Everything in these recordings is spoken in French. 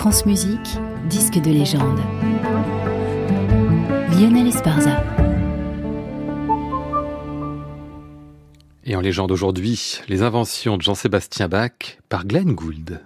France Musique, disque de légende. Lionel Esparza. Et en légende aujourd'hui, les inventions de Jean-Sébastien Bach par Glenn Gould.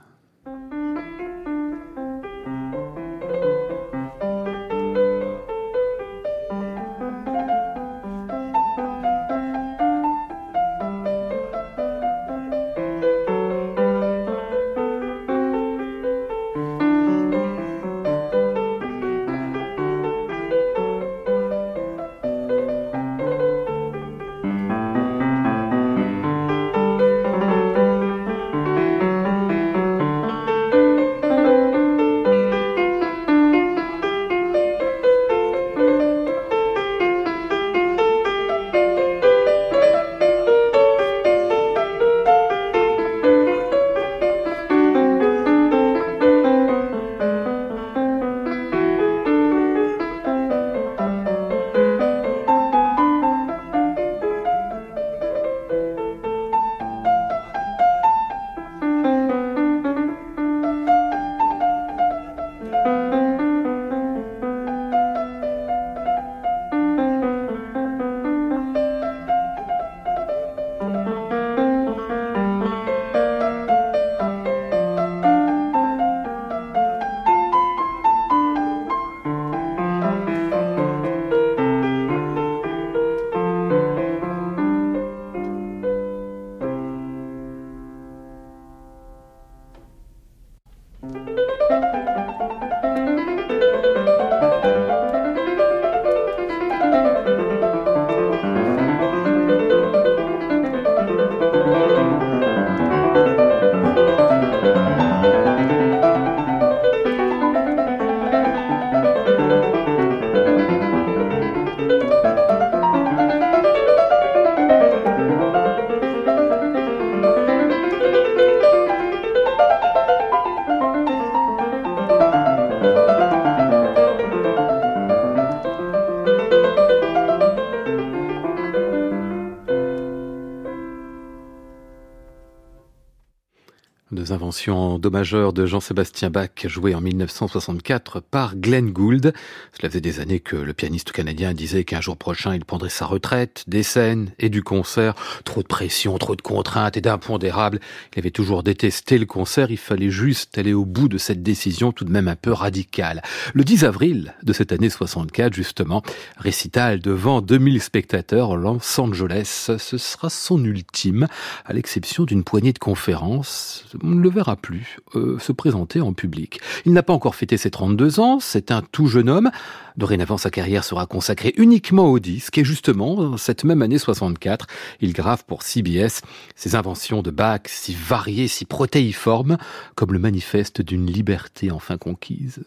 Deux inventions do majeur de Jean-Sébastien Bach jouées en 1964 par Glenn Gould. Cela faisait des années que le pianiste canadien disait qu'un jour prochain il prendrait sa retraite, des scènes et du concert. Trop de pression, trop de contraintes et d'impondérables. Il avait toujours détesté le concert, il fallait juste aller au bout de cette décision tout de même un peu radicale. Le 10 avril de cette année 64 justement, récital devant 2000 spectateurs en Los Angeles. Ce sera son ultime, à l'exception d'une poignée de conférences verra plus euh, se présenter en public. Il n'a pas encore fêté ses 32 ans, c'est un tout jeune homme. Dorénavant, sa carrière sera consacrée uniquement au disque et justement, cette même année 64, il grave pour CBS ses inventions de Bach si variées, si protéiformes, comme le manifeste d'une liberté enfin conquise.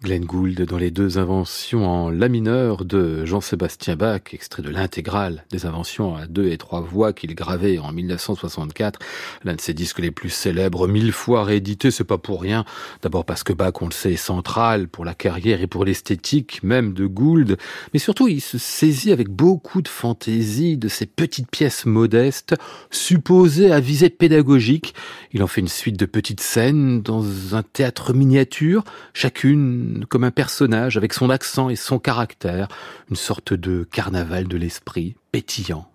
Glenn Gould dans les deux inventions en la mineur de Jean-Sébastien Bach, extrait de l'intégrale des inventions à deux et trois voix qu'il gravait en 1964, l'un de ses disques les plus célèbres, mille fois réédité, c'est pas pour rien. D'abord parce que Bach, on le sait, est central pour la carrière et pour l'esthétique même de Gould, mais surtout il se saisit avec beaucoup de fantaisie de ces petites pièces modestes, supposées à visée pédagogique. Il en fait une suite de petites scènes dans un théâtre miniature, chacune comme un personnage avec son accent et son caractère, une sorte de carnaval de l'esprit pétillant.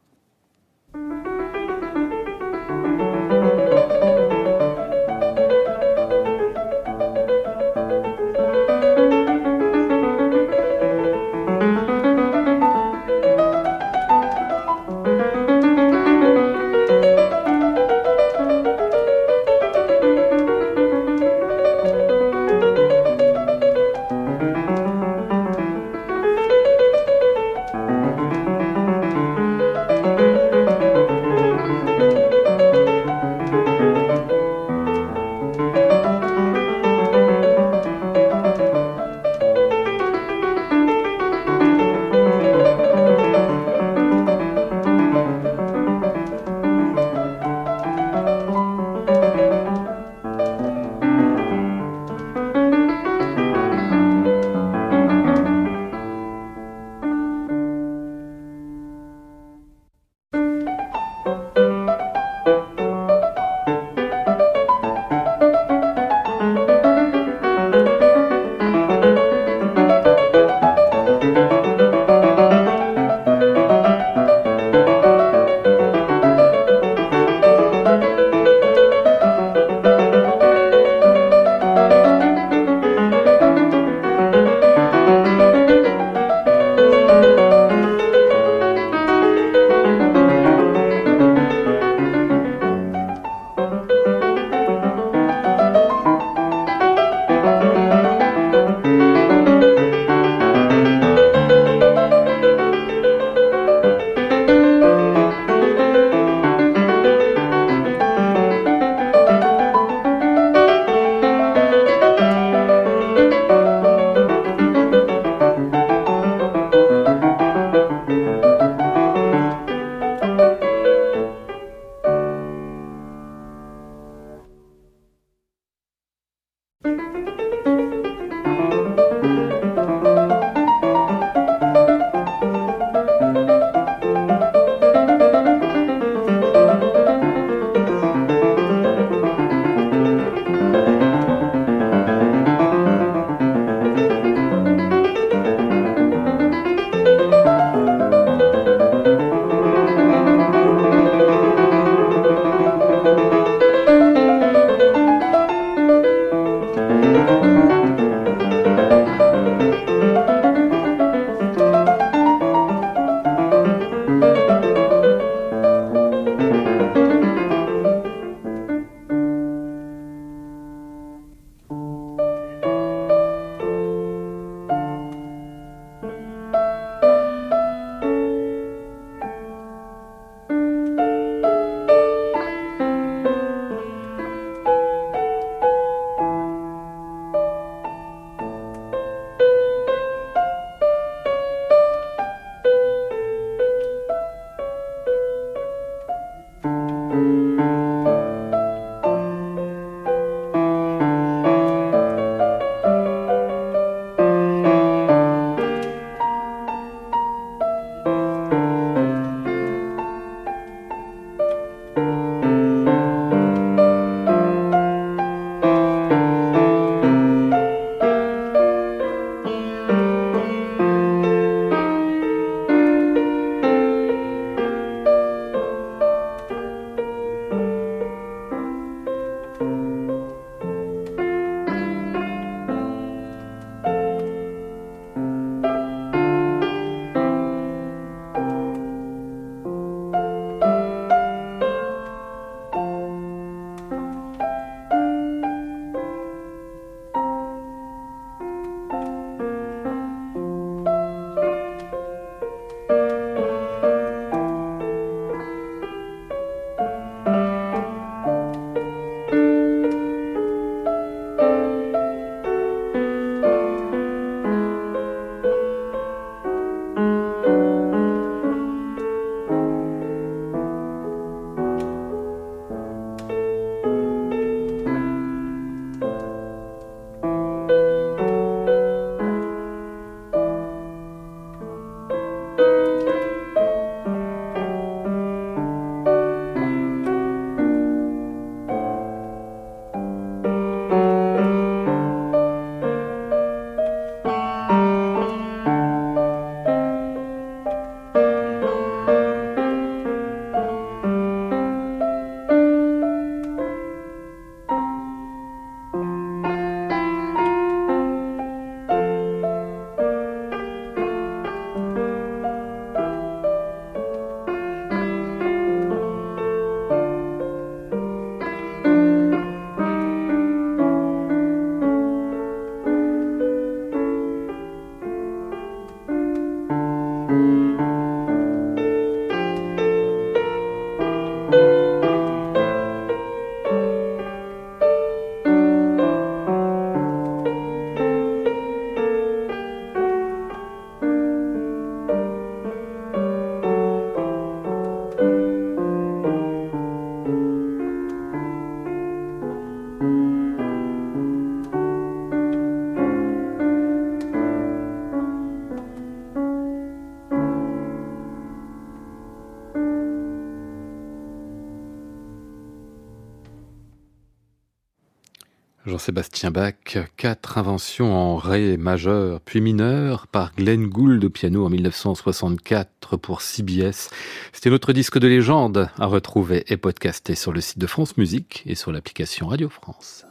Jean-Sébastien Bach, quatre inventions en ré majeur puis mineur par Glenn Gould au piano en 1964 pour CBS. C'était notre disque de légende à retrouver et podcaster sur le site de France Musique et sur l'application Radio France.